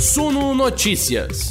Suno Notícias.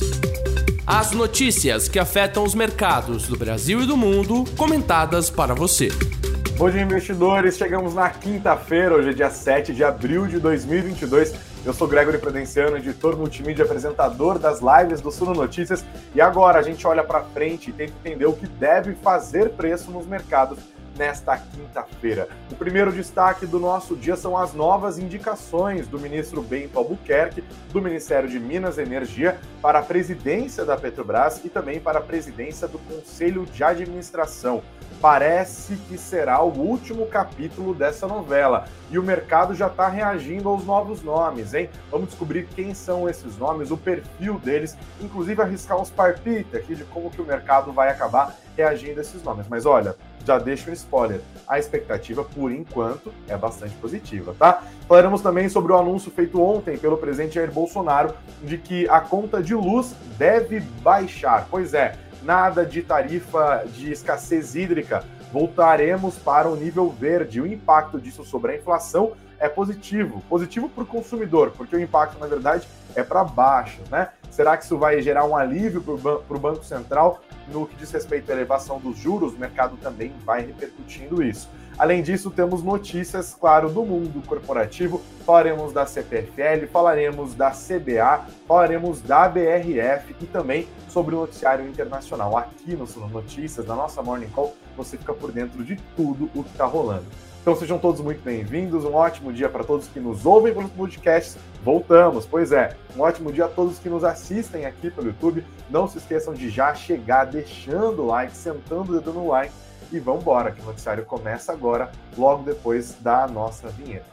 As notícias que afetam os mercados do Brasil e do mundo, comentadas para você. Dia, investidores. Chegamos na quinta-feira, hoje é dia 7 de abril de 2022. Eu sou Gregory Prudenciano, editor multimídia, apresentador das lives do Suno Notícias. E agora a gente olha para frente e tenta entender o que deve fazer preço nos mercados nesta quinta-feira. O primeiro destaque do nosso dia são as novas indicações do ministro Bento Albuquerque, do Ministério de Minas e Energia, para a presidência da Petrobras e também para a presidência do Conselho de Administração. Parece que será o último capítulo dessa novela e o mercado já está reagindo aos novos nomes, hein? Vamos descobrir quem são esses nomes, o perfil deles, inclusive arriscar uns palpites aqui de como que o mercado vai acabar reagindo a esses nomes. Mas olha, já deixo um spoiler. A expectativa, por enquanto, é bastante positiva, tá? Falaremos também sobre o anúncio feito ontem pelo presidente Jair Bolsonaro de que a conta de luz deve baixar. Pois é, nada de tarifa de escassez hídrica. Voltaremos para o nível verde. O impacto disso sobre a inflação é positivo. Positivo para o consumidor, porque o impacto, na verdade, é para baixo, né? Será que isso vai gerar um alívio para o Banco Central? No que diz respeito à elevação dos juros, o mercado também vai repercutindo isso. Além disso, temos notícias, claro, do mundo corporativo. Falaremos da CPFL, falaremos da CBA, falaremos da BRF e também sobre o noticiário internacional. Aqui no Sul Notícias, na nossa Morning Call, você fica por dentro de tudo o que está rolando. Então sejam todos muito bem-vindos, um ótimo dia para todos que nos ouvem pelos podcasts. Voltamos, pois é, um ótimo dia a todos que nos assistem aqui pelo YouTube. Não se esqueçam de já chegar deixando o like, sentando o dedo no like e vamos embora, que o noticiário começa agora, logo depois da nossa vinheta.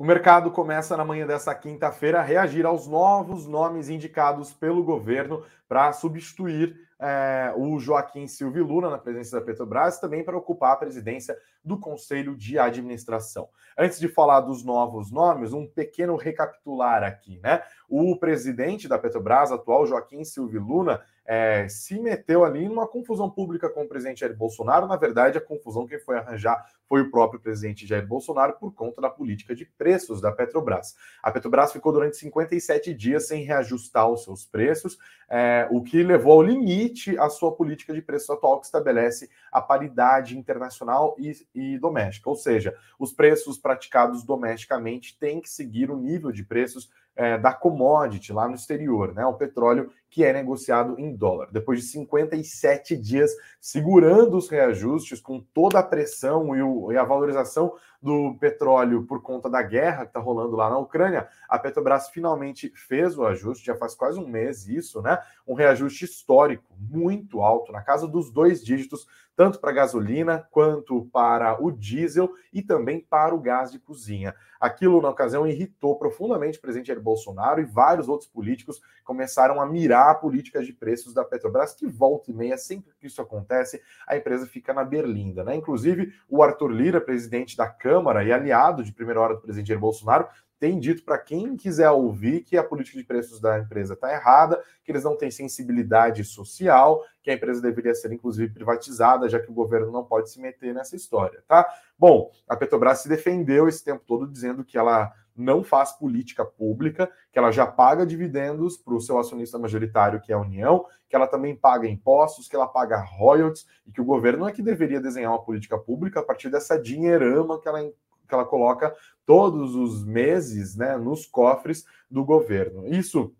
O mercado começa na manhã dessa quinta-feira a reagir aos novos nomes indicados pelo governo para substituir é, o Joaquim Silvio Luna na presidência da Petrobras também para ocupar a presidência do Conselho de Administração. Antes de falar dos novos nomes, um pequeno recapitular aqui, né? O presidente da Petrobras, atual Joaquim Silvio Luna, é, se meteu ali numa confusão pública com o presidente Jair Bolsonaro. Na verdade, a confusão quem foi arranjar foi o próprio presidente Jair Bolsonaro por conta da política de preços da Petrobras. A Petrobras ficou durante 57 dias sem reajustar os seus preços, é, o que levou ao limite a sua política de preços atual, que estabelece a paridade internacional e, e doméstica. Ou seja, os preços praticados domesticamente têm que seguir o nível de preços é, da commodity lá no exterior, né? O petróleo que é negociado em dólar. Depois de 57 dias segurando os reajustes, com toda a pressão e, o, e a valorização do petróleo por conta da guerra que está rolando lá na Ucrânia, a Petrobras finalmente fez o ajuste, já faz quase um mês isso, né? Um reajuste histórico muito alto, na casa dos dois dígitos, tanto para gasolina quanto para o diesel e também para o gás de cozinha. Aquilo, na ocasião, irritou profundamente o presidente Jair Bolsonaro e vários outros políticos começaram a mirar a política de preços da Petrobras, que volta e meia, sempre que isso acontece, a empresa fica na berlinda. Né? Inclusive, o Arthur Lira, presidente da Câmara e aliado de primeira hora do presidente Jair Bolsonaro, tem dito para quem quiser ouvir que a política de preços da empresa está errada, que eles não têm sensibilidade social, que a empresa deveria ser inclusive privatizada, já que o governo não pode se meter nessa história, tá? Bom, a Petrobras se defendeu esse tempo todo dizendo que ela não faz política pública, que ela já paga dividendos para o seu acionista majoritário, que é a União, que ela também paga impostos, que ela paga royalties, e que o governo é que deveria desenhar uma política pública a partir dessa dinheirama que ela que ela coloca todos os meses né, nos cofres do governo. Isso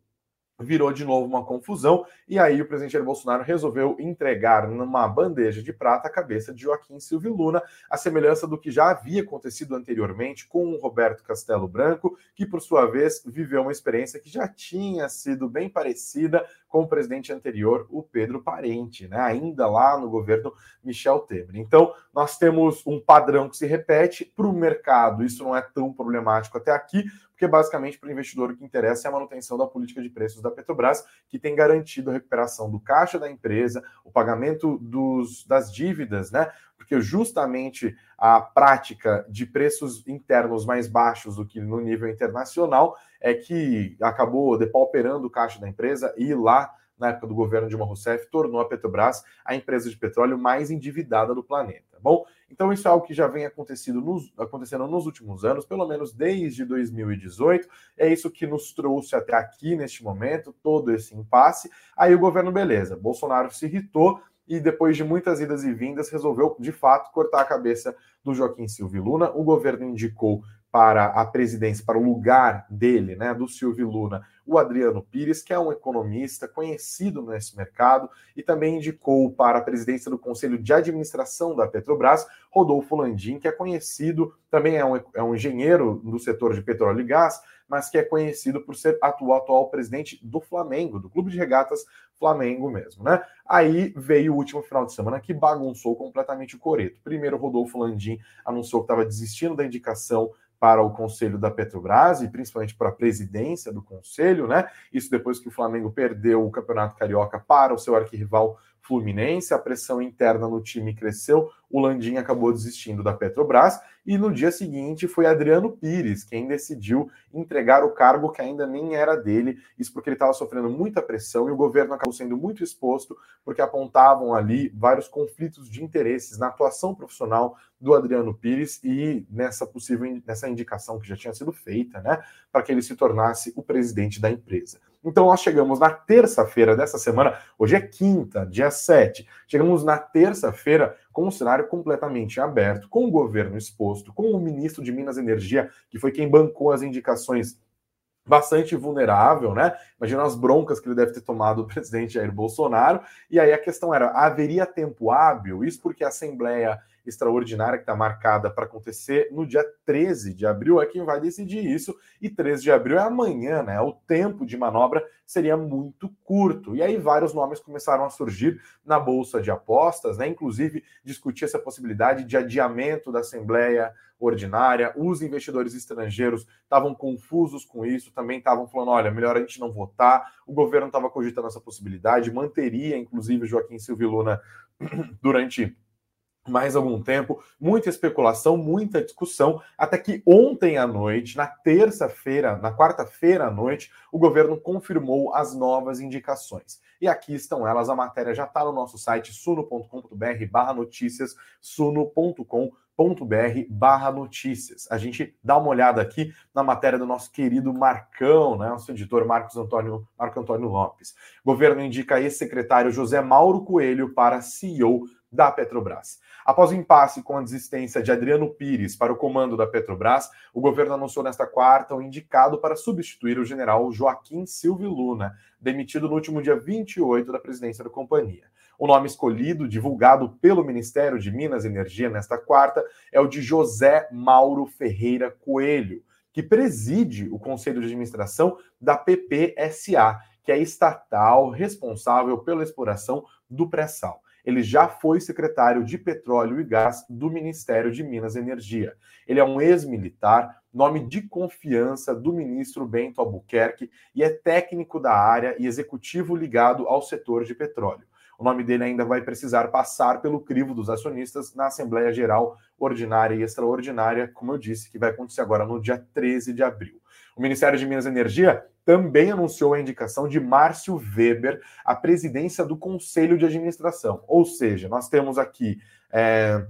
virou de novo uma confusão, e aí o presidente Jair Bolsonaro resolveu entregar numa bandeja de prata a cabeça de Joaquim Silvio Luna, a semelhança do que já havia acontecido anteriormente com o Roberto Castelo Branco, que por sua vez viveu uma experiência que já tinha sido bem parecida com o presidente anterior, o Pedro Parente, né? ainda lá no governo Michel Temer. Então, nós temos um padrão que se repete para o mercado, isso não é tão problemático até aqui, porque basicamente para o investidor o que interessa é a manutenção da política de preços da Petrobras, que tem garantido a recuperação do caixa da empresa, o pagamento dos, das dívidas, né? Porque justamente a prática de preços internos mais baixos do que no nível internacional é que acabou depauperando o caixa da empresa e lá na época do governo Dilma Rousseff, tornou a Petrobras a empresa de petróleo mais endividada do planeta. Bom, então isso é algo que já vem nos, acontecendo nos últimos anos, pelo menos desde 2018. É isso que nos trouxe até aqui neste momento, todo esse impasse. Aí o governo, beleza, Bolsonaro se irritou e depois de muitas idas e vindas resolveu de fato cortar a cabeça do Joaquim Silvio Luna. O governo indicou para a presidência, para o lugar dele, né, do Silvio Luna, o Adriano Pires, que é um economista conhecido nesse mercado, e também indicou para a presidência do Conselho de Administração da Petrobras, Rodolfo Landim, que é conhecido, também é um, é um engenheiro do setor de petróleo e gás, mas que é conhecido por ser atual, atual presidente do Flamengo, do Clube de Regatas Flamengo mesmo, né? Aí veio o último final de semana que bagunçou completamente o coreto. Primeiro, Rodolfo Landim anunciou que estava desistindo da indicação para o conselho da Petrobras e principalmente para a presidência do conselho, né? Isso depois que o Flamengo perdeu o Campeonato Carioca para o seu arquirrival Fluminense, a pressão interna no time cresceu, o Landim acabou desistindo da Petrobras e no dia seguinte foi Adriano Pires quem decidiu entregar o cargo que ainda nem era dele, isso porque ele estava sofrendo muita pressão e o governo acabou sendo muito exposto porque apontavam ali vários conflitos de interesses na atuação profissional do Adriano Pires e nessa possível nessa indicação que já tinha sido feita, né, para que ele se tornasse o presidente da empresa. Então nós chegamos na terça-feira dessa semana, hoje é quinta, dia 7. Chegamos na terça-feira com um cenário completamente aberto, com o governo exposto, com o ministro de Minas e Energia, que foi quem bancou as indicações bastante vulnerável, né? Imagina as broncas que ele deve ter tomado do presidente Jair Bolsonaro. E aí a questão era: haveria tempo hábil? Isso porque a Assembleia extraordinária que está marcada para acontecer no dia 13 de abril é quem vai decidir isso, e 13 de abril é amanhã, né? O tempo de manobra seria muito curto. E aí vários nomes começaram a surgir na bolsa de apostas, né? Inclusive discutir essa possibilidade de adiamento da Assembleia ordinária. Os investidores estrangeiros estavam confusos com isso, também estavam falando: olha, melhor a gente não votar. O governo estava cogitando essa possibilidade, manteria, inclusive, Joaquim Silvio Luna durante mais algum tempo, muita especulação, muita discussão, até que ontem à noite, na terça-feira, na quarta-feira à noite, o governo confirmou as novas indicações. E aqui estão elas, a matéria já está no nosso site suno.com.br barra notícias, suno.com.br barra notícias. A gente dá uma olhada aqui na matéria do nosso querido Marcão, né, nosso editor Marcos Antônio, Marco Antônio Lopes. O governo indica ex-secretário José Mauro Coelho para CEO da Petrobras. Após o impasse com a desistência de Adriano Pires para o comando da Petrobras, o governo anunciou nesta quarta o indicado para substituir o general Joaquim Silvio Luna, demitido no último dia 28 da presidência da companhia. O nome escolhido, divulgado pelo Ministério de Minas e Energia nesta quarta, é o de José Mauro Ferreira Coelho, que preside o Conselho de Administração da PPSA, que é estatal responsável pela exploração do pré-sal. Ele já foi secretário de Petróleo e Gás do Ministério de Minas e Energia. Ele é um ex-militar, nome de confiança do ministro Bento Albuquerque e é técnico da área e executivo ligado ao setor de petróleo. O nome dele ainda vai precisar passar pelo crivo dos acionistas na Assembleia Geral Ordinária e Extraordinária, como eu disse, que vai acontecer agora no dia 13 de abril. O Ministério de Minas e Energia também anunciou a indicação de Márcio Weber à presidência do Conselho de Administração. Ou seja, nós temos aqui é,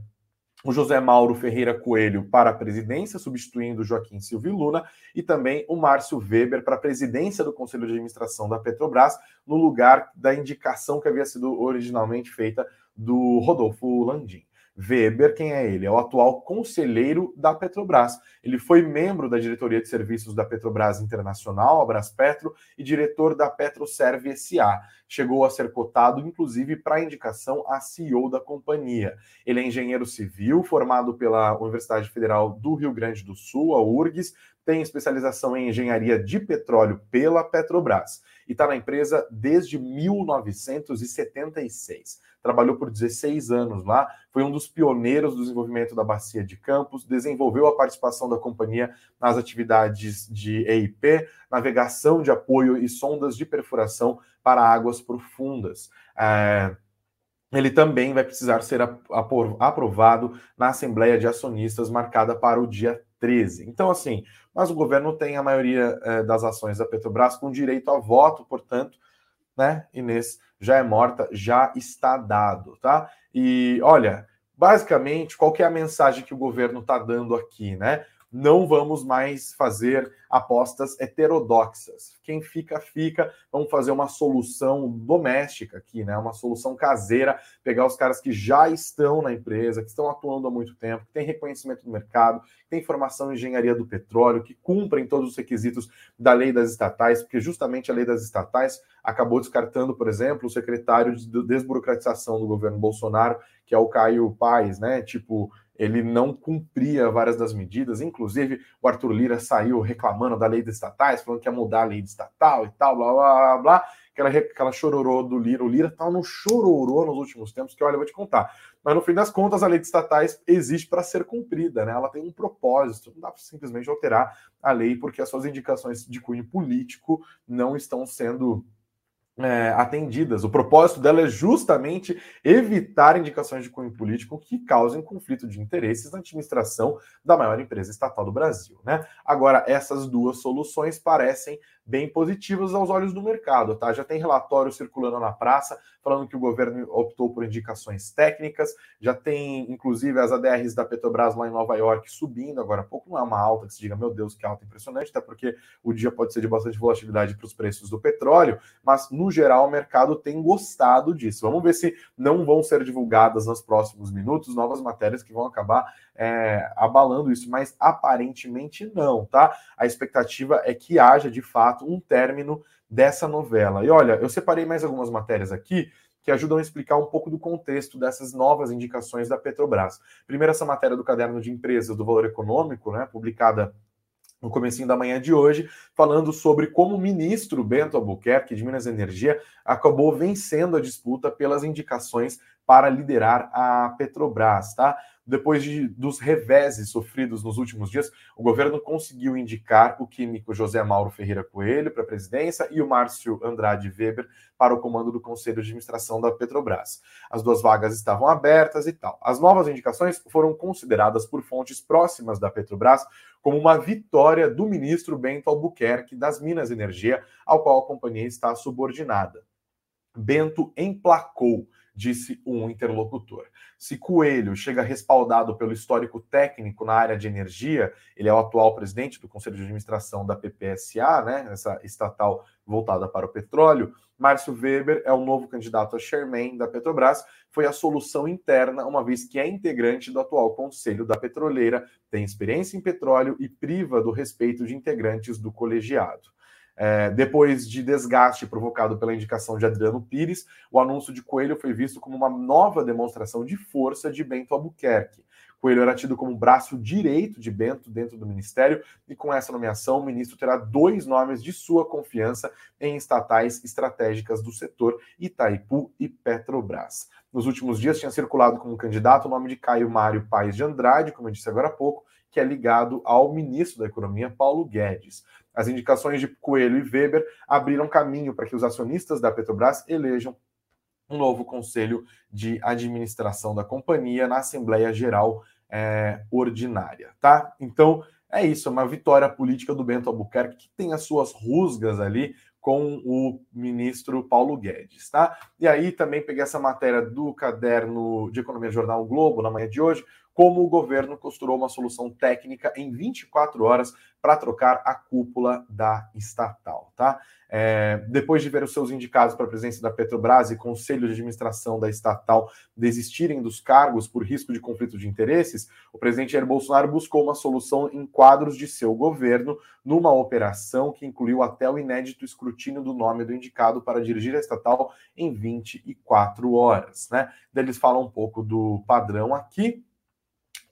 o José Mauro Ferreira Coelho para a presidência, substituindo Joaquim Silvio Luna, e também o Márcio Weber para a presidência do Conselho de Administração da Petrobras, no lugar da indicação que havia sido originalmente feita do Rodolfo Landim. Weber, quem é ele? É o atual conselheiro da Petrobras. Ele foi membro da diretoria de serviços da Petrobras Internacional, a Braspetro, e diretor da Petroserve SA. Chegou a ser cotado, inclusive, para indicação a CEO da companhia. Ele é engenheiro civil, formado pela Universidade Federal do Rio Grande do Sul, a URGS, tem especialização em engenharia de petróleo pela Petrobras e está na empresa desde 1976 trabalhou por 16 anos lá, foi um dos pioneiros do desenvolvimento da bacia de Campos, desenvolveu a participação da companhia nas atividades de EIP, navegação de apoio e sondas de perfuração para águas profundas. É, ele também vai precisar ser aprovado na Assembleia de Acionistas marcada para o dia 13. Então, assim, mas o governo tem a maioria é, das ações da Petrobras com direito a voto, portanto, né? Inês já é morta, já está dado, tá? E olha, basicamente, qual é a mensagem que o governo está dando aqui, né? Não vamos mais fazer apostas heterodoxas. Quem fica, fica. Vamos fazer uma solução doméstica aqui, né? Uma solução caseira, pegar os caras que já estão na empresa, que estão atuando há muito tempo, que têm reconhecimento do mercado, que têm formação em engenharia do petróleo, que cumprem todos os requisitos da lei das estatais, porque justamente a lei das estatais acabou descartando, por exemplo, o secretário de desburocratização do governo Bolsonaro, que é o Caio Paes, né? Tipo, ele não cumpria várias das medidas, inclusive o Arthur Lira saiu reclamando da lei de estatais, falando que ia mudar a lei de estatal e tal, blá blá blá, blá. Aquela, aquela chororô do Lira. O Lira tá no chororô nos últimos tempos, que olha, eu vou te contar. Mas no fim das contas, a lei de estatais existe para ser cumprida, né? Ela tem um propósito, não dá para simplesmente alterar a lei porque as suas indicações de cunho político não estão sendo é, atendidas. O propósito dela é justamente evitar indicações de cunho político que causem conflito de interesses na administração da maior empresa estatal do Brasil. Né? Agora, essas duas soluções parecem bem positivas aos olhos do mercado. Tá? Já tem relatório circulando na praça falando que o governo optou por indicações técnicas, já tem inclusive as ADRs da Petrobras lá em Nova York subindo agora há pouco, não é uma alta que se diga, meu Deus, que alta impressionante, até porque o dia pode ser de bastante volatilidade para os preços do petróleo, mas no geral o mercado tem gostado disso. Vamos ver se não vão ser divulgadas nos próximos minutos novas matérias que vão acabar é, abalando isso, mas aparentemente não, tá? A expectativa é que haja de fato um término dessa novela. E olha, eu separei mais algumas matérias aqui que ajudam a explicar um pouco do contexto dessas novas indicações da Petrobras. Primeiro, essa matéria do caderno de empresas do Valor Econômico, né, publicada no comecinho da manhã de hoje, falando sobre como o ministro Bento Albuquerque de Minas Energia acabou vencendo a disputa pelas indicações para liderar a Petrobras, tá? Depois de, dos reveses sofridos nos últimos dias, o governo conseguiu indicar o químico José Mauro Ferreira Coelho para a presidência e o Márcio Andrade Weber para o comando do Conselho de Administração da Petrobras. As duas vagas estavam abertas e tal. As novas indicações foram consideradas por fontes próximas da Petrobras como uma vitória do ministro Bento Albuquerque das Minas Energia, ao qual a companhia está subordinada. Bento emplacou disse um interlocutor. Se Coelho chega respaldado pelo histórico técnico na área de energia, ele é o atual presidente do Conselho de Administração da PPSA, né, essa estatal voltada para o petróleo. Márcio Weber é o novo candidato a chairman da Petrobras, foi a solução interna, uma vez que é integrante do atual conselho da petroleira, tem experiência em petróleo e priva do respeito de integrantes do colegiado. É, depois de desgaste provocado pela indicação de Adriano Pires, o anúncio de Coelho foi visto como uma nova demonstração de força de Bento Albuquerque. Coelho era tido como braço direito de Bento dentro do ministério, e com essa nomeação, o ministro terá dois nomes de sua confiança em estatais estratégicas do setor, Itaipu e Petrobras. Nos últimos dias tinha circulado como candidato o nome de Caio Mário Paes de Andrade, como eu disse agora há pouco, que é ligado ao ministro da Economia, Paulo Guedes. As indicações de Coelho e Weber abriram caminho para que os acionistas da Petrobras elejam um novo conselho de administração da companhia na Assembleia Geral é, Ordinária, tá? Então é isso, é uma vitória política do Bento Albuquerque que tem as suas rusgas ali com o ministro Paulo Guedes, tá? E aí também peguei essa matéria do caderno de Economia Jornal Globo na manhã de hoje, como o governo costurou uma solução técnica em 24 horas para trocar a cúpula da estatal, tá? É, depois de ver os seus indicados para a presidência da Petrobras e conselho de administração da estatal desistirem dos cargos por risco de conflito de interesses, o presidente Jair Bolsonaro buscou uma solução em quadros de seu governo, numa operação que incluiu até o inédito escrutínio do nome do indicado para dirigir a estatal em 24 horas, né? Eles falam um pouco do padrão aqui.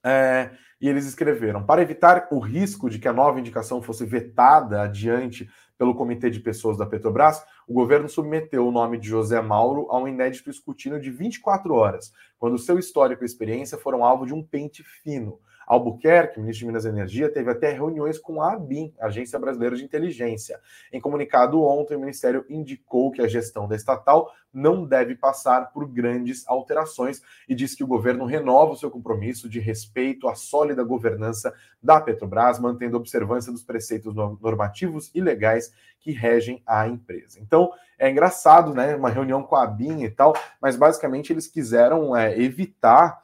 É, e eles escreveram: para evitar o risco de que a nova indicação fosse vetada adiante pelo Comitê de Pessoas da Petrobras, o governo submeteu o nome de José Mauro a um inédito escrutínio de 24 horas, quando seu histórico e experiência foram alvo de um pente fino. Albuquerque, ministro de Minas e Energia, teve até reuniões com a ABIN, Agência Brasileira de Inteligência. Em comunicado ontem, o Ministério indicou que a gestão da estatal não deve passar por grandes alterações e diz que o governo renova o seu compromisso de respeito à sólida governança da Petrobras, mantendo a observância dos preceitos normativos e legais que regem a empresa. Então, é engraçado, né? Uma reunião com a BIM e tal, mas basicamente eles quiseram é, evitar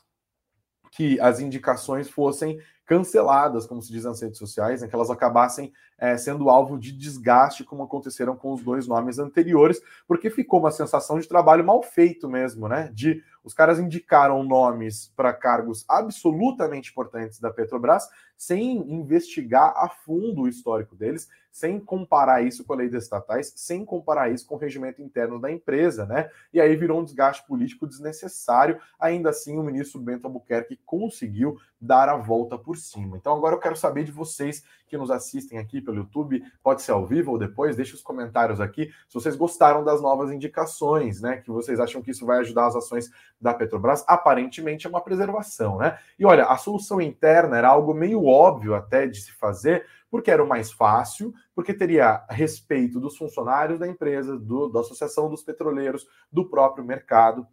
que as indicações fossem canceladas, como se diz nas redes sociais, né, que elas acabassem é, sendo alvo de desgaste, como aconteceram com os dois nomes anteriores, porque ficou uma sensação de trabalho mal feito mesmo, né? De os caras indicaram nomes para cargos absolutamente importantes da Petrobras sem investigar a fundo o histórico deles, sem comparar isso com a lei das estatais, sem comparar isso com o regimento interno da empresa, né? E aí virou um desgaste político desnecessário. Ainda assim, o ministro Bento Albuquerque conseguiu dar a volta por cima. Então, agora eu quero saber de vocês que nos assistem aqui pelo YouTube, pode ser ao vivo ou depois, deixe os comentários aqui se vocês gostaram das novas indicações, né? Que vocês acham que isso vai ajudar as ações da Petrobras. Aparentemente é uma preservação, né? E olha, a solução interna era algo meio óbvio até de se fazer, porque era o mais fácil, porque teria respeito dos funcionários da empresa, do, da Associação dos Petroleiros, do próprio mercado,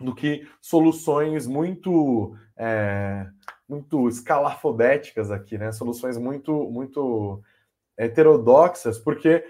do que soluções muito é, muito escalafobéticas aqui, né? Soluções muito muito heterodoxas, porque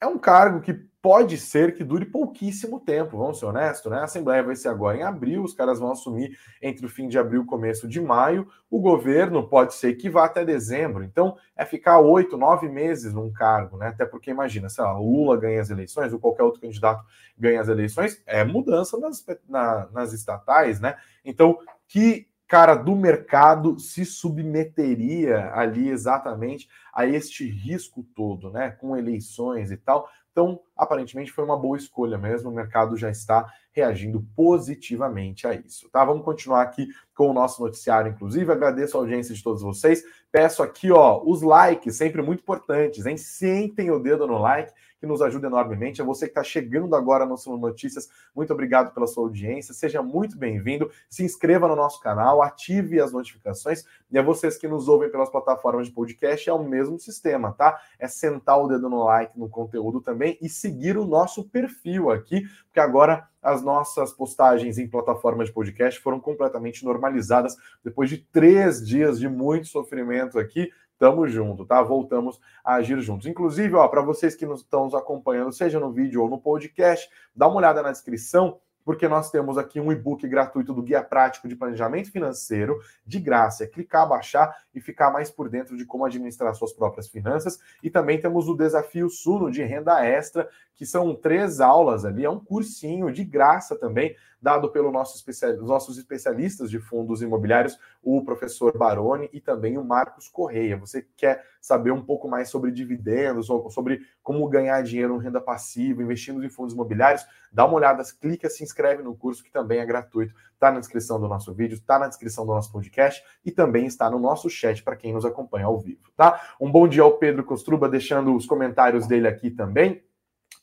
é um cargo que pode ser que dure pouquíssimo tempo, vamos ser honestos, né? A Assembleia vai ser agora em abril, os caras vão assumir entre o fim de abril e começo de maio, o governo pode ser que vá até dezembro, então é ficar oito, nove meses num cargo, né? Até porque imagina, sei lá, Lula ganha as eleições, ou qualquer outro candidato ganha as eleições, é mudança nas, na, nas estatais, né? Então, que cara do mercado se submeteria ali exatamente a este risco todo, né? Com eleições e tal. Então, aparentemente foi uma boa escolha mesmo, o mercado já está reagindo positivamente a isso, tá? Vamos continuar aqui com o nosso noticiário, inclusive, agradeço a audiência de todos vocês, peço aqui, ó, os likes, sempre muito importantes, hein? Sentem o dedo no like, que nos ajuda enormemente. A você que está chegando agora no Suno Notícias, muito obrigado pela sua audiência. Seja muito bem-vindo. Se inscreva no nosso canal, ative as notificações. E a vocês que nos ouvem pelas plataformas de podcast, é o mesmo sistema, tá? É sentar o dedo no like no conteúdo também e seguir o nosso perfil aqui, porque agora as nossas postagens em plataformas de podcast foram completamente normalizadas depois de três dias de muito sofrimento aqui. Tamo junto, tá? Voltamos a agir juntos. Inclusive, ó, para vocês que nos estão nos acompanhando, seja no vídeo ou no podcast, dá uma olhada na descrição porque nós temos aqui um e-book gratuito do Guia Prático de Planejamento Financeiro, de graça. É clicar, baixar e ficar mais por dentro de como administrar suas próprias finanças. E também temos o Desafio Suno de Renda Extra, que são três aulas ali, é um cursinho de graça também, dado pelos nosso especial, nossos especialistas de fundos imobiliários, o professor Baroni e também o Marcos Correia. Você quer saber um pouco mais sobre dividendos, sobre como ganhar dinheiro em renda passiva, investindo em fundos imobiliários, dá uma olhada, clica, se inscreve no curso, que também é gratuito. Está na descrição do nosso vídeo, está na descrição do nosso podcast e também está no nosso chat para quem nos acompanha ao vivo, tá? Um bom dia ao Pedro Costruba, deixando os comentários dele aqui também.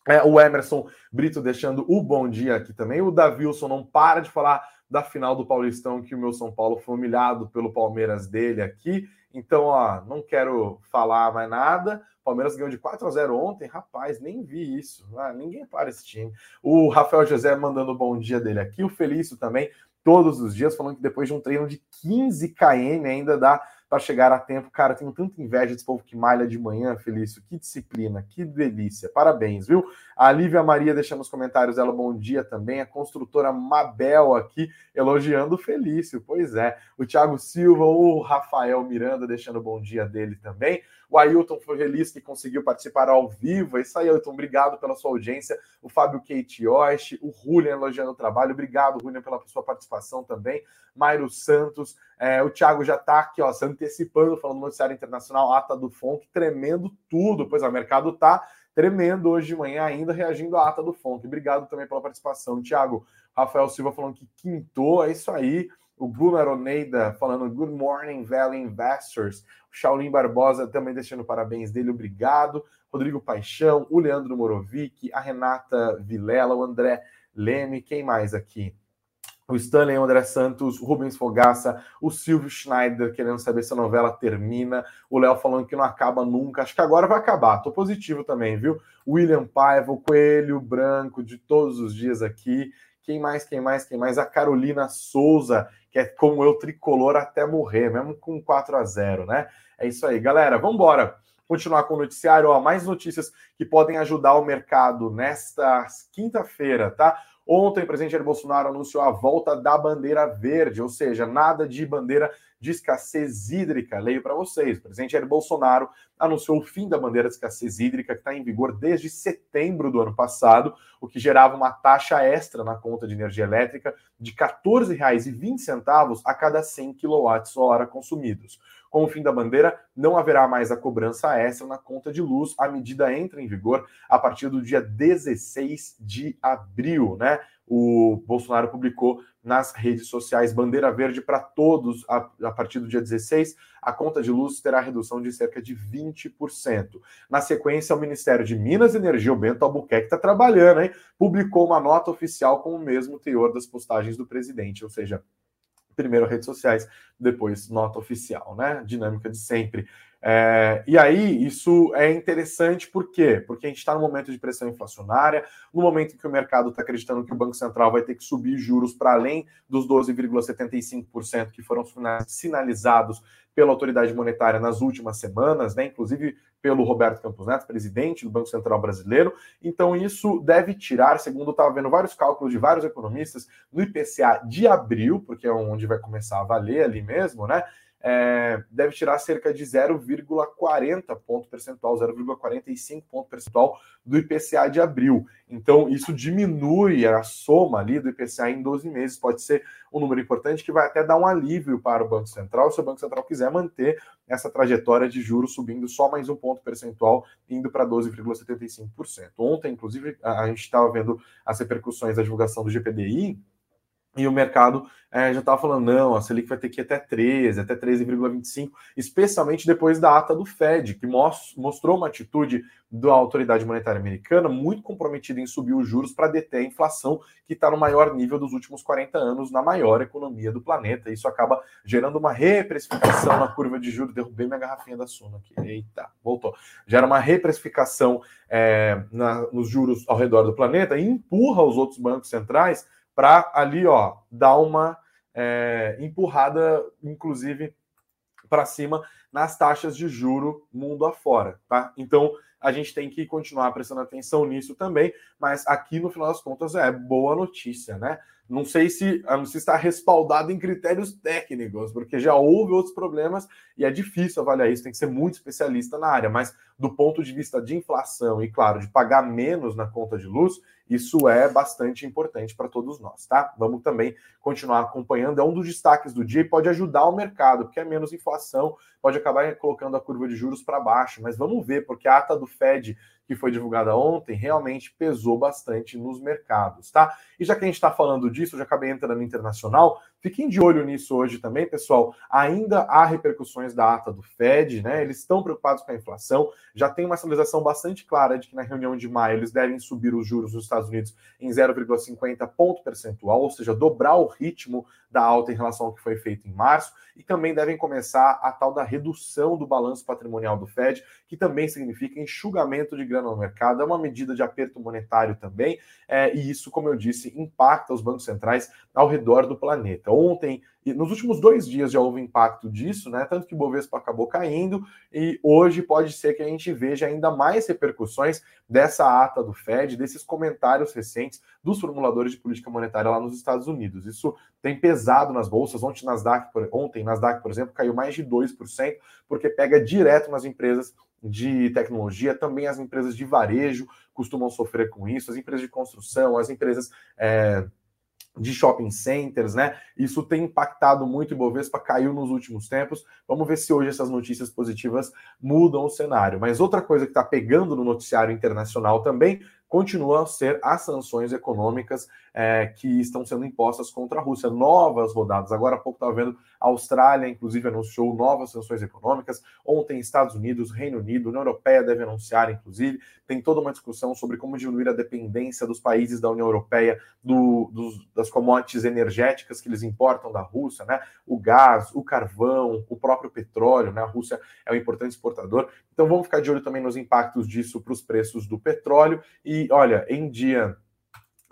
É, o Emerson Brito deixando o bom dia aqui também. O Davilson não para de falar da final do Paulistão, que o meu São Paulo foi humilhado pelo Palmeiras dele aqui. Então, ó, não quero falar mais nada. Palmeiras ganhou de 4 a 0 ontem. Rapaz, nem vi isso. Ah, ninguém para esse time. O Rafael José mandando o bom dia dele aqui. O Felício também, todos os dias, falando que depois de um treino de 15 km ainda dá para chegar a tempo. Cara, tenho tanta inveja desse povo que malha de manhã, Felício. Que disciplina, que delícia. Parabéns, viu? A Lívia Maria deixando nos comentários ela bom dia também. A construtora Mabel aqui elogiando o Felício. Pois é. O Thiago Silva, o Rafael Miranda deixando bom dia dele também. O Ailton foi feliz que conseguiu participar ao vivo. É isso aí, Ailton. Obrigado pela sua audiência. O Fábio Kate Yoshi, o Julian elogiando o trabalho. Obrigado, Julian, pela sua participação também. Mairo Santos. É, o Thiago já está aqui, ó, se antecipando, falando no noticiário internacional, ata do FONC, tremendo tudo. Pois o mercado está tremendo hoje de manhã ainda, reagindo à ata do FONC. Obrigado também pela participação. Thiago, Rafael Silva falando que quintou, é isso aí. O Bruno Aroneida falando Good morning, Valley Investors. O Shaolin Barbosa também deixando parabéns dele, obrigado. Rodrigo Paixão, o Leandro Morovic, a Renata Vilela, o André Leme, quem mais aqui? O Stanley André Santos, Rubens Fogaça, o Silvio Schneider querendo saber se a novela termina, o Léo falando que não acaba nunca, acho que agora vai acabar, tô positivo também, viu? William Paiva, o Coelho Branco de todos os dias aqui, quem mais, quem mais, quem mais? A Carolina Souza, que é como eu tricolor até morrer, mesmo com 4 a 0 né? É isso aí, galera, vamos continuar com o noticiário, ó, mais notícias que podem ajudar o mercado nesta quinta-feira, tá? Ontem, o presidente Jair Bolsonaro anunciou a volta da bandeira verde, ou seja, nada de bandeira de escassez hídrica. Leio para vocês. O presidente Jair Bolsonaro anunciou o fim da bandeira de escassez hídrica, que está em vigor desde setembro do ano passado, o que gerava uma taxa extra na conta de energia elétrica de R$ 14,20 a cada 100 kWh consumidos. Com o fim da bandeira, não haverá mais a cobrança extra na conta de luz. A medida entra em vigor a partir do dia 16 de abril, né? O Bolsonaro publicou nas redes sociais bandeira verde para todos a, a, partir do dia 16. A conta de luz terá redução de cerca de 20%. Na sequência, o Ministério de Minas e Energia, o Bento Albuquerque, está trabalhando, hein? Publicou uma nota oficial com o mesmo teor das postagens do presidente, ou seja, primeiro redes sociais, depois nota oficial, né? Dinâmica de sempre. É, e aí, isso é interessante por quê? Porque a gente está no momento de pressão inflacionária, no momento em que o mercado está acreditando que o Banco Central vai ter que subir juros para além dos 12,75% que foram sinalizados pela autoridade monetária nas últimas semanas, né? Inclusive pelo Roberto Campos Neto, presidente do Banco Central Brasileiro. Então, isso deve tirar, segundo eu estava vendo vários cálculos de vários economistas, no IPCA de abril, porque é onde vai começar a valer ali mesmo, né? É, deve tirar cerca de 0,40 ponto percentual, 0,45 ponto percentual do IPCA de abril. Então, isso diminui a soma ali do IPCA em 12 meses. Pode ser um número importante que vai até dar um alívio para o Banco Central, se o Banco Central quiser manter essa trajetória de juros subindo só mais um ponto percentual, indo para 12,75%. Ontem, inclusive, a gente estava vendo as repercussões da divulgação do GPDI e o mercado é, já estava falando, não, a Selic vai ter que ir até 13, até 13,25, especialmente depois da ata do Fed, que mostrou uma atitude da autoridade monetária americana muito comprometida em subir os juros para deter a inflação, que está no maior nível dos últimos 40 anos na maior economia do planeta. Isso acaba gerando uma reprecificação na curva de juros. Derrubei minha garrafinha da Suna aqui. Eita, voltou. Gera uma reprecificação é, na, nos juros ao redor do planeta e empurra os outros bancos centrais para ali, ó, dar uma é, empurrada, inclusive, para cima nas taxas de juro mundo afora, tá? Então a gente tem que continuar prestando atenção nisso também, mas aqui no final das contas é boa notícia, né? Não sei se está respaldada em critérios técnicos, porque já houve outros problemas e é difícil avaliar isso, tem que ser muito especialista na área, mas do ponto de vista de inflação e, claro, de pagar menos na conta de luz, isso é bastante importante para todos nós, tá? Vamos também continuar acompanhando. É um dos destaques do dia e pode ajudar o mercado, porque é menos inflação, pode acabar colocando a curva de juros para baixo. Mas vamos ver, porque a ata do Fed que foi divulgada ontem realmente pesou bastante nos mercados, tá? E já que a gente está falando disso, já acabei entrando internacional, fiquem de olho nisso hoje também, pessoal. Ainda há repercussões da ata do Fed, né? Eles estão preocupados com a inflação, já tem uma sinalização bastante clara de que na reunião de maio eles devem subir os juros nos Estados Unidos em 0,50 ponto percentual, ou seja, dobrar o ritmo da alta em relação ao que foi feito em março, e também devem começar a tal da redução do balanço patrimonial do Fed, que também significa enxugamento de grana no mercado, é uma medida de aperto monetário também, é, e isso, como eu disse, impacta os bancos centrais ao redor do planeta. Ontem, e nos últimos dois dias já houve impacto disso, né? Tanto que o Bovespa acabou caindo, e hoje pode ser que a gente veja ainda mais repercussões dessa ata do Fed, desses comentários recentes dos formuladores de política monetária lá nos Estados Unidos. Isso tem pesado nas bolsas. Ontem, Nasdaq, por, ontem, Nasdaq, por exemplo, caiu mais de 2%, porque pega direto nas empresas de tecnologia, também as empresas de varejo costumam sofrer com isso, as empresas de construção, as empresas. É, de shopping centers, né? Isso tem impactado muito o Ibovespa, caiu nos últimos tempos. Vamos ver se hoje essas notícias positivas mudam o cenário. Mas outra coisa que está pegando no noticiário internacional também, continuam a ser as sanções econômicas é, que estão sendo impostas contra a Rússia. Novas rodadas. Agora há pouco estava vendo a Austrália, inclusive, anunciou novas sanções econômicas. Ontem, Estados Unidos, Reino Unido, União Europeia deve anunciar, inclusive. Tem toda uma discussão sobre como diminuir a dependência dos países da União Europeia do, dos, das commodities energéticas que eles importam da Rússia, né? O gás, o carvão, o próprio petróleo, né? A Rússia é um importante exportador. Então vamos ficar de olho também nos impactos disso para os preços do petróleo. E olha, em dia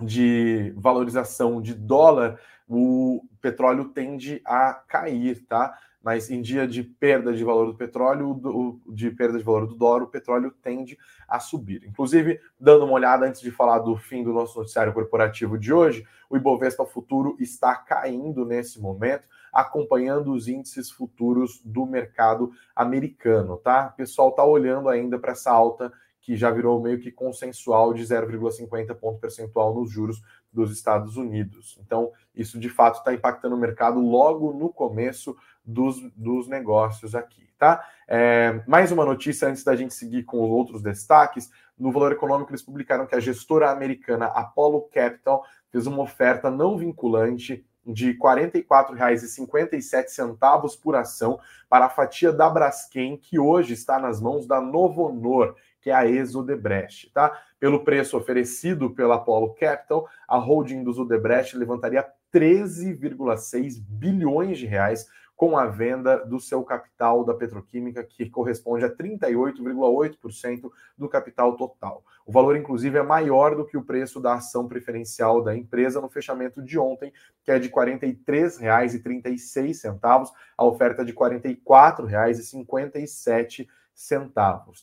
de valorização de dólar, o petróleo tende a cair, tá? Mas em dia de perda de valor do petróleo, de perda de valor do dólar, o petróleo tende a subir. Inclusive, dando uma olhada antes de falar do fim do nosso noticiário corporativo de hoje, o Ibovespa Futuro está caindo nesse momento, acompanhando os índices futuros do mercado americano, tá? O pessoal está olhando ainda para essa alta que já virou meio que consensual de 0,50 ponto percentual nos juros dos Estados Unidos. Então, isso de fato está impactando o mercado logo no começo dos, dos negócios aqui, tá? É, mais uma notícia antes da gente seguir com os outros destaques. No Valor Econômico, eles publicaram que a gestora americana Apollo Capital fez uma oferta não vinculante de R$ 44,57 por ação para a fatia da Braskem, que hoje está nas mãos da Novonor, que é a ex-Odebrecht, tá? Pelo preço oferecido pela Apollo Capital, a holding dos Odebrecht levantaria 13,6 bilhões de reais com a venda do seu capital da petroquímica, que corresponde a 38,8% do capital total. O valor, inclusive, é maior do que o preço da ação preferencial da empresa no fechamento de ontem, que é de R$ 43,36, a oferta de R$ 44,57,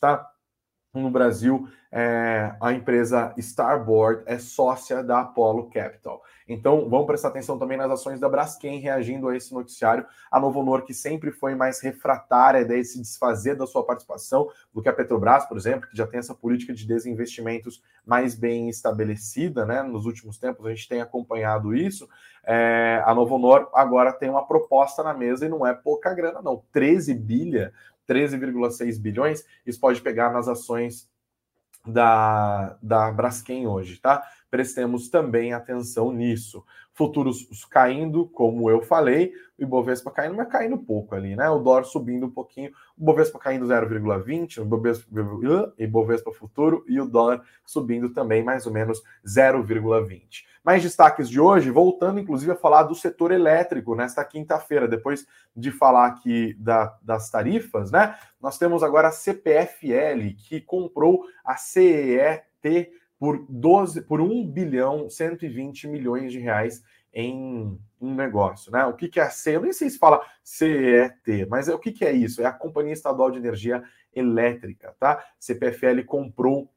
tá? No Brasil, é, a empresa Starboard é sócia da Apollo Capital. Então, vamos prestar atenção também nas ações da Braskem reagindo a esse noticiário. A Novo Honor, que sempre foi mais refratária de se desfazer da sua participação do que a Petrobras, por exemplo, que já tem essa política de desinvestimentos mais bem estabelecida, né? Nos últimos tempos a gente tem acompanhado isso. É, a Novo Honor agora tem uma proposta na mesa e não é pouca grana, não. 13 bilha 13,6 bilhões, isso pode pegar nas ações da, da Braskem hoje, tá? Prestemos também atenção nisso. Futuros caindo, como eu falei, o Ibovespa caindo, mas caindo pouco ali, né? O dólar subindo um pouquinho, o Ibovespa caindo 0,20, o Ibovespa, Ibovespa futuro e o dólar subindo também mais ou menos 0,20. Mais destaques de hoje, voltando inclusive a falar do setor elétrico nesta quinta-feira, depois de falar aqui da, das tarifas, né? Nós temos agora a CPFL, que comprou a CET por 12, por 1 bilhão 120 milhões de reais em um negócio, né? O que, que é a C? Eu nem sei se fala CET, mas é o que, que é isso? É a Companhia Estadual de Energia Elétrica, tá? CPFL comprou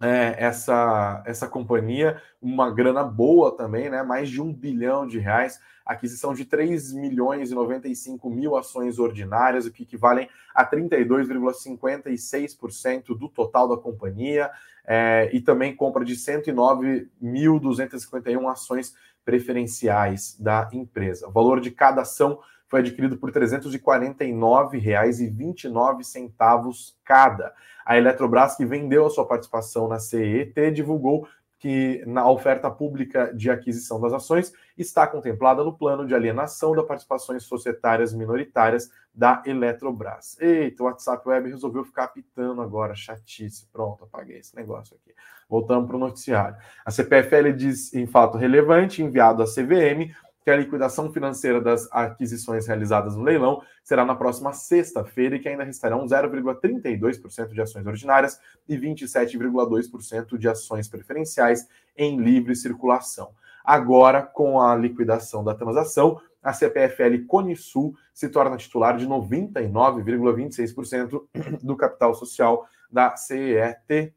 é, essa, essa companhia, uma grana boa também, né? Mais de um bilhão de reais, aquisição de 3 milhões e 95 mil ações ordinárias, o que equivalem a 32,56% do total da companhia, é, e também compra de 109.251 ações preferenciais da empresa. O valor de cada ação foi adquirido por R$ 349,29 cada. A Eletrobras, que vendeu a sua participação na CET, divulgou que na oferta pública de aquisição das ações está contemplada no plano de alienação das participações societárias minoritárias da Eletrobras. Eita, o WhatsApp Web resolveu ficar apitando agora, chatice. Pronto, apaguei esse negócio aqui. Voltamos para o noticiário. A CPFL diz em fato relevante, enviado à CVM, que a liquidação financeira das aquisições realizadas no leilão será na próxima sexta-feira e que ainda restarão 0,32% de ações ordinárias e 27,2% de ações preferenciais em livre circulação. Agora, com a liquidação da transação, a CPFL Conisul se torna titular de 99,26% do capital social da CET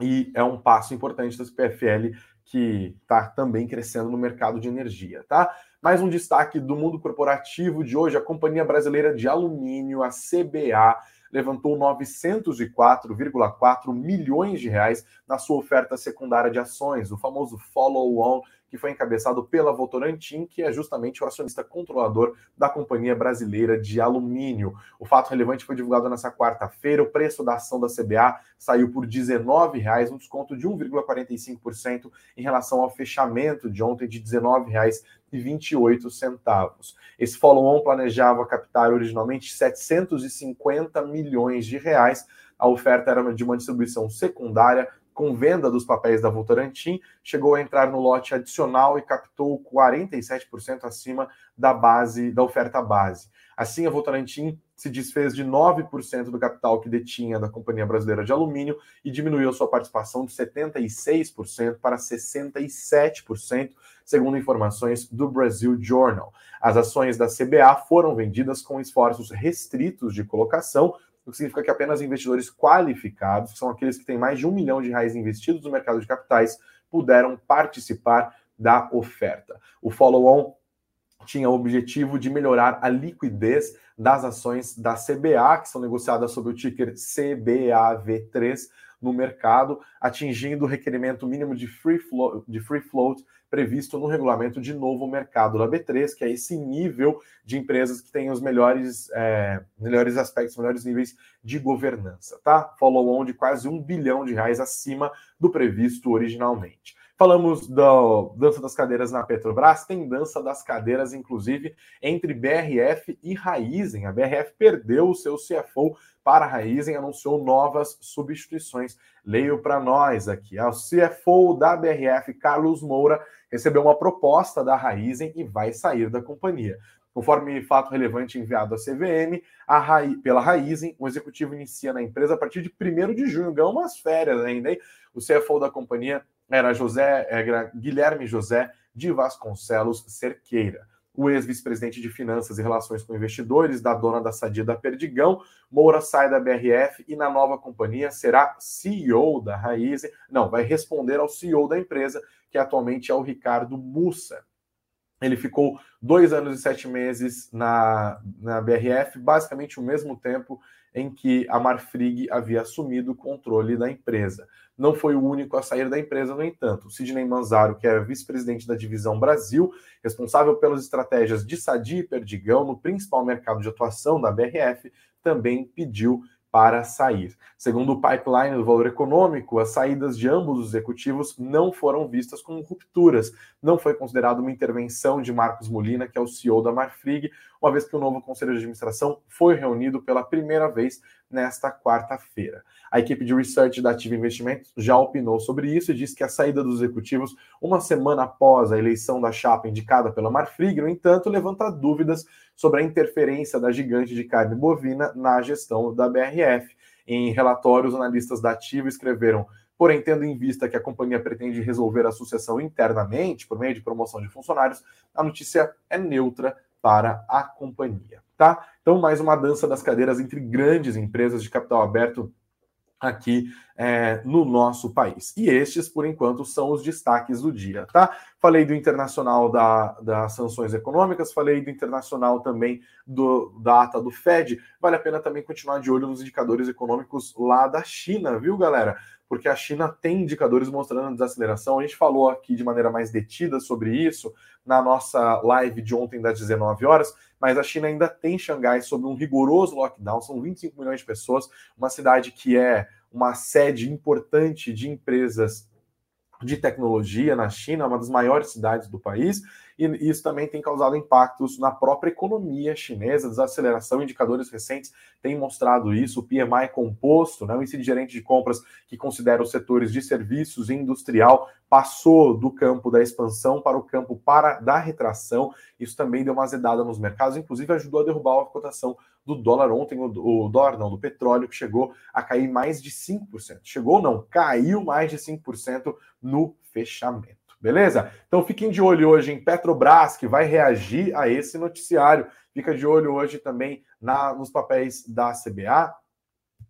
e é um passo importante da CPFL que está também crescendo no mercado de energia, tá? Mais um destaque do mundo corporativo de hoje: a Companhia Brasileira de Alumínio, a CBA, levantou 904,4 milhões de reais na sua oferta secundária de ações, o famoso follow-on, que foi encabeçado pela Votorantim, que é justamente o acionista controlador da Companhia Brasileira de Alumínio. O fato relevante foi divulgado nessa quarta-feira. O preço da ação da CBA saiu por R$ 19,00, um desconto de 1,45% em relação ao fechamento de ontem de R$ 19,28. Esse follow-on planejava captar originalmente 750 milhões de reais. A oferta era de uma distribuição secundária com venda dos papéis da Votorantim, chegou a entrar no lote adicional e captou 47% acima da base da oferta base. Assim, a Votorantim se desfez de 9% do capital que detinha da Companhia Brasileira de Alumínio e diminuiu sua participação de 76% para 67%, segundo informações do Brasil Journal. As ações da CBA foram vendidas com esforços restritos de colocação o que significa que apenas investidores qualificados, que são aqueles que têm mais de um milhão de reais investidos no mercado de capitais, puderam participar da oferta. O follow-on tinha o objetivo de melhorar a liquidez das ações da CBA, que são negociadas sob o ticker CBAV3 no mercado, atingindo o requerimento mínimo de free, float, de free float previsto no regulamento de novo mercado da B3, que é esse nível de empresas que têm os melhores, é, melhores aspectos, melhores níveis de governança, tá? Follow-on de quase um bilhão de reais acima do previsto originalmente. Falamos da dança das cadeiras na Petrobras, tem dança das cadeiras, inclusive, entre BRF e Raizen. A BRF perdeu o seu CFO para a Raizen, anunciou novas substituições. Leio para nós aqui. O CFO da BRF, Carlos Moura, recebeu uma proposta da Raizen e vai sair da companhia. Conforme fato relevante enviado à CVM, pela Raizen, o executivo inicia na empresa a partir de 1 de junho, ganhou umas férias ainda, hein? O CFO da companhia era José era Guilherme José de Vasconcelos Cerqueira. O ex-vice-presidente de Finanças e Relações com Investidores, da dona da Sadia da Perdigão, Moura sai da BRF e na nova companhia será CEO da Raizen. Não, vai responder ao CEO da empresa, que atualmente é o Ricardo Mussa. Ele ficou dois anos e sete meses na, na BRF, basicamente o mesmo tempo em que a Marfrig havia assumido o controle da empresa. Não foi o único a sair da empresa, no entanto. Sidney Manzaro, que era vice-presidente da divisão Brasil, responsável pelas estratégias de Sadi e Perdigão no principal mercado de atuação da BRF, também pediu para sair. Segundo o pipeline do valor econômico, as saídas de ambos os executivos não foram vistas como rupturas. Não foi considerado uma intervenção de Marcos Molina, que é o CEO da Marfrig, uma vez que o novo conselho de administração foi reunido pela primeira vez nesta quarta-feira. A equipe de research da Ativa Investimentos já opinou sobre isso e disse que a saída dos executivos, uma semana após a eleição da chapa indicada pela Marfrig, no entanto, levanta dúvidas sobre a interferência da gigante de carne bovina na gestão da BRF. Em relatórios, analistas da Ativa escreveram Porém, tendo em vista que a companhia pretende resolver a sucessão internamente, por meio de promoção de funcionários, a notícia é neutra para a companhia, tá? Então, mais uma dança das cadeiras entre grandes empresas de capital aberto aqui é, no nosso país. E estes, por enquanto, são os destaques do dia, tá? Falei do internacional da, das sanções econômicas, falei do internacional também do, da ata do Fed. Vale a pena também continuar de olho nos indicadores econômicos lá da China, viu, galera? Porque a China tem indicadores mostrando desaceleração. A gente falou aqui de maneira mais detida sobre isso na nossa live de ontem das 19 horas, mas a China ainda tem Xangai sob um rigoroso lockdown, são 25 milhões de pessoas, uma cidade que é uma sede importante de empresas de tecnologia na China, uma das maiores cidades do país, e isso também tem causado impactos na própria economia chinesa, desaceleração, indicadores recentes têm mostrado isso, o PMI composto, né, o índice de gerente de compras que considera os setores de serviços e industrial, passou do campo da expansão para o campo para da retração, isso também deu uma azedada nos mercados, inclusive ajudou a derrubar a cotação do dólar. Ontem, o, o dólar não, do petróleo, que chegou a cair mais de 5%. Chegou não, caiu mais de 5% no fechamento. Beleza? Então fiquem de olho hoje em Petrobras, que vai reagir a esse noticiário. Fica de olho hoje também na, nos papéis da CBA.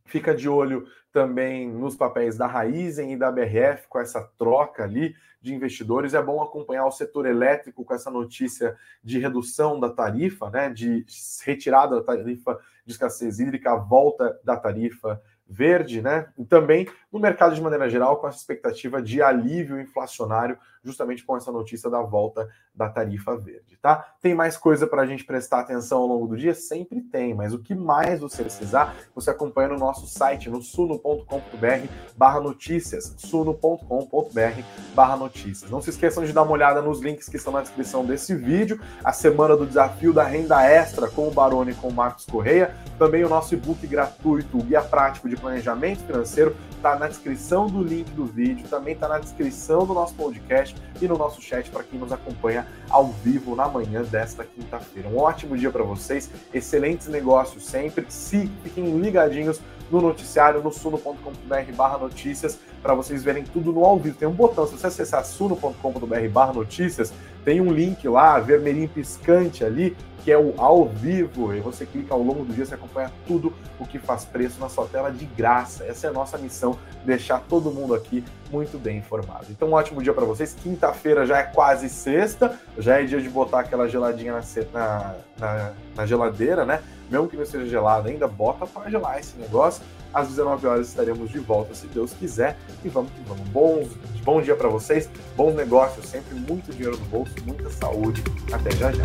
Fica de olho também nos papéis da Raizen e da BRF, com essa troca ali de investidores. É bom acompanhar o setor elétrico com essa notícia de redução da tarifa, né? De retirada da tarifa de escassez hídrica, volta da tarifa verde, né? E também no mercado de maneira geral, com essa expectativa de alívio inflacionário justamente com essa notícia da volta da tarifa verde, tá? Tem mais coisa para a gente prestar atenção ao longo do dia? Sempre tem, mas o que mais você precisar, você acompanha no nosso site, no suno.com.br barra notícias, suno.com.br barra notícias. Não se esqueçam de dar uma olhada nos links que estão na descrição desse vídeo, a semana do desafio da renda extra com o Barone e com o Marcos Correia, também o nosso e-book gratuito, o Guia Prático de Planejamento Financeiro, está na descrição do link do vídeo, também está na descrição do nosso podcast e no nosso chat para quem nos acompanha ao vivo na manhã desta quinta-feira. Um ótimo dia para vocês, excelentes negócios sempre. Se fiquem ligadinhos no noticiário no suno.com.br barra notícias para vocês verem tudo no ao vivo. Tem um botão, se você acessar suno.com.br barra notícias, tem um link lá, vermelhinho piscante ali, que é o ao vivo, e você clica ao longo do dia, você acompanha tudo o que faz preço na sua tela de graça. Essa é a nossa missão, deixar todo mundo aqui muito bem informado. Então, um ótimo dia para vocês. Quinta-feira já é quase sexta, já é dia de botar aquela geladinha na, na, na geladeira, né? Mesmo que não seja gelado ainda, bota para gelar esse negócio. Às 19 horas estaremos de volta, se Deus quiser. E vamos que vamos. Bom, bom dia para vocês, bons negócios, sempre muito dinheiro no bolso, muita saúde. Até já já.